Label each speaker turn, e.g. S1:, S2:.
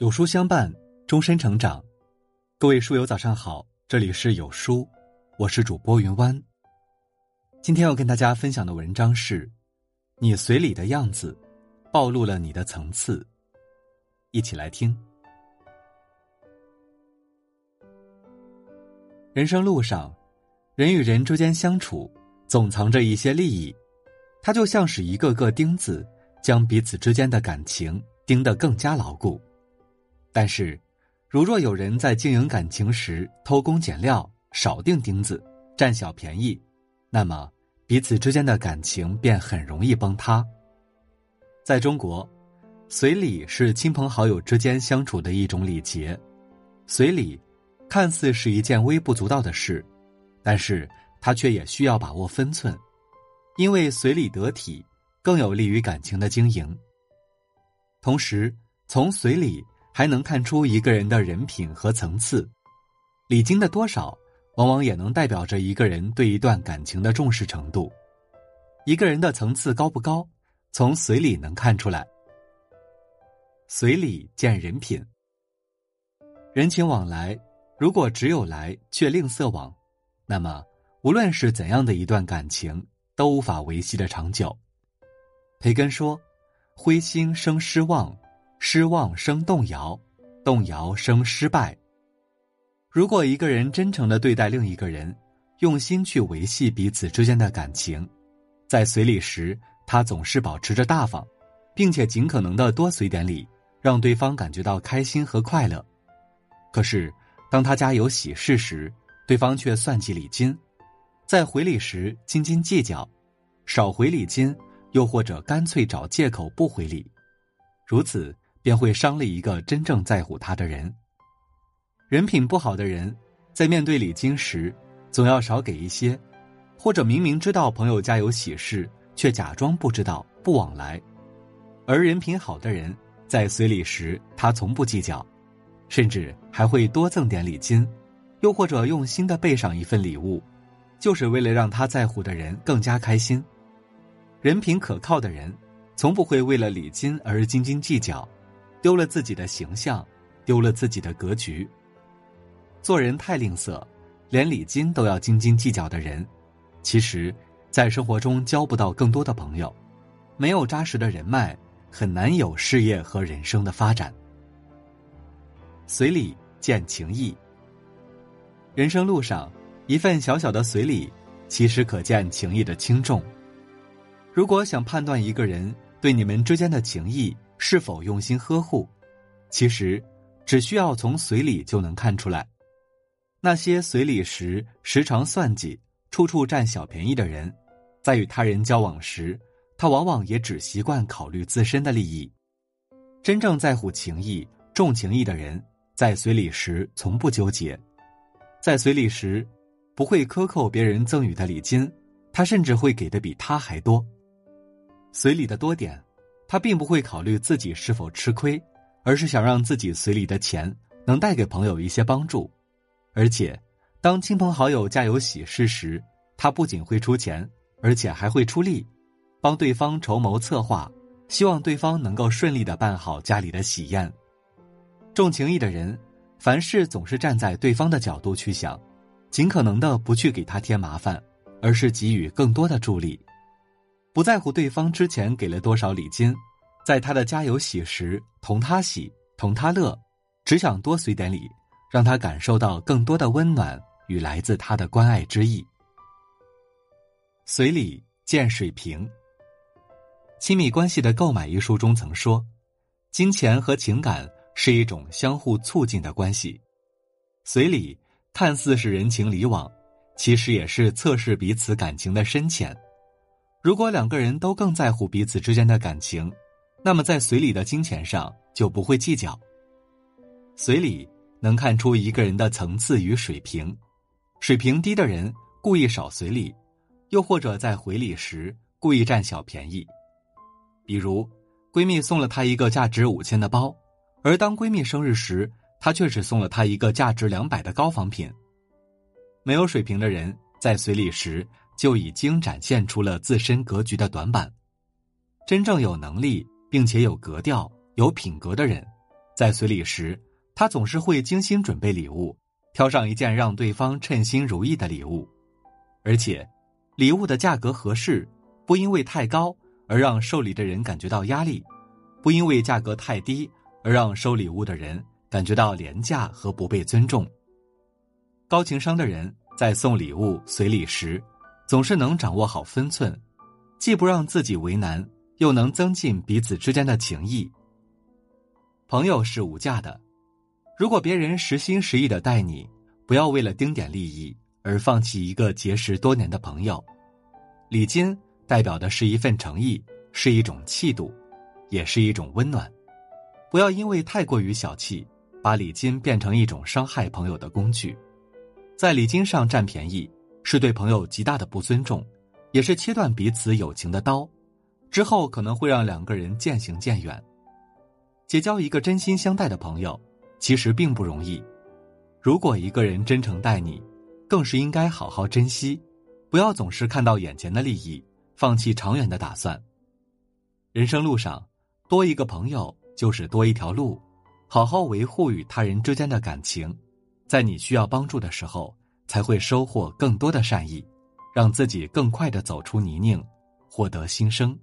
S1: 有书相伴，终身成长。各位书友，早上好，这里是有书，我是主播云湾。今天要跟大家分享的文章是：你随礼的样子，暴露了你的层次。一起来听。人生路上，人与人之间相处，总藏着一些利益，它就像是一个个钉子，将彼此之间的感情钉得更加牢固。但是，如若有人在经营感情时偷工减料、少钉钉子、占小便宜，那么彼此之间的感情便很容易崩塌。在中国，随礼是亲朋好友之间相处的一种礼节。随礼看似是一件微不足道的事，但是它却也需要把握分寸，因为随礼得体更有利于感情的经营。同时，从随礼。还能看出一个人的人品和层次，礼金的多少，往往也能代表着一个人对一段感情的重视程度。一个人的层次高不高，从随礼能看出来。随礼见人品，人情往来，如果只有来却吝啬往，那么无论是怎样的一段感情，都无法维系的长久。培根说：“灰心生失望。”失望生动摇，动摇生失败。如果一个人真诚的对待另一个人，用心去维系彼此之间的感情，在随礼时，他总是保持着大方，并且尽可能的多随点礼，让对方感觉到开心和快乐。可是，当他家有喜事时，对方却算计礼金，在回礼时斤斤计较，少回礼金，又或者干脆找借口不回礼，如此。便会伤了一个真正在乎他的人。人品不好的人，在面对礼金时，总要少给一些，或者明明知道朋友家有喜事，却假装不知道不往来。而人品好的人，在随礼时，他从不计较，甚至还会多赠点礼金，又或者用心的备上一份礼物，就是为了让他在乎的人更加开心。人品可靠的人，从不会为了礼金而斤斤计较。丢了自己的形象，丢了自己的格局。做人太吝啬，连礼金都要斤斤计较的人，其实，在生活中交不到更多的朋友，没有扎实的人脉，很难有事业和人生的发展。随礼见情谊。人生路上，一份小小的随礼，其实可见情谊的轻重。如果想判断一个人对你们之间的情谊，是否用心呵护，其实只需要从随礼就能看出来。那些随礼时时常算计、处处占小便宜的人，在与他人交往时，他往往也只习惯考虑自身的利益。真正在乎情谊、重情义的人，在随礼时从不纠结，在随礼时不会克扣别人赠予的礼金，他甚至会给的比他还多。随礼的多点。他并不会考虑自己是否吃亏，而是想让自己随礼的钱能带给朋友一些帮助。而且，当亲朋好友家有喜事时，他不仅会出钱，而且还会出力，帮对方筹谋策划，希望对方能够顺利的办好家里的喜宴。重情义的人，凡事总是站在对方的角度去想，尽可能的不去给他添麻烦，而是给予更多的助力。不在乎对方之前给了多少礼金，在他的家有喜时同他喜同他乐，只想多随点礼，让他感受到更多的温暖与来自他的关爱之意。随礼见水平。《亲密关系的购买》一书中曾说，金钱和情感是一种相互促进的关系，随礼看似是人情礼往，其实也是测试彼此感情的深浅。如果两个人都更在乎彼此之间的感情，那么在随礼的金钱上就不会计较。随礼能看出一个人的层次与水平，水平低的人故意少随礼，又或者在回礼时故意占小便宜。比如，闺蜜送了她一个价值五千的包，而当闺蜜生日时，她却只送了她一个价值两百的高仿品。没有水平的人在随礼时。就已经展现出了自身格局的短板。真正有能力并且有格调、有品格的人，在随礼时，他总是会精心准备礼物，挑上一件让对方称心如意的礼物，而且，礼物的价格合适，不因为太高而让受礼的人感觉到压力，不因为价格太低而让收礼物的人感觉到廉价和不被尊重。高情商的人在送礼物、随礼时，总是能掌握好分寸，既不让自己为难，又能增进彼此之间的情谊。朋友是无价的，如果别人实心实意的待你，不要为了丁点利益而放弃一个结识多年的朋友。礼金代表的是一份诚意，是一种气度，也是一种温暖。不要因为太过于小气，把礼金变成一种伤害朋友的工具。在礼金上占便宜，是对朋友极大的不尊重，也是切断彼此友情的刀，之后可能会让两个人渐行渐远。结交一个真心相待的朋友，其实并不容易。如果一个人真诚待你，更是应该好好珍惜，不要总是看到眼前的利益，放弃长远的打算。人生路上，多一个朋友就是多一条路，好好维护与他人之间的感情，在你需要帮助的时候，才会收获更多的善意，让自己更快的走出泥泞，获得新生。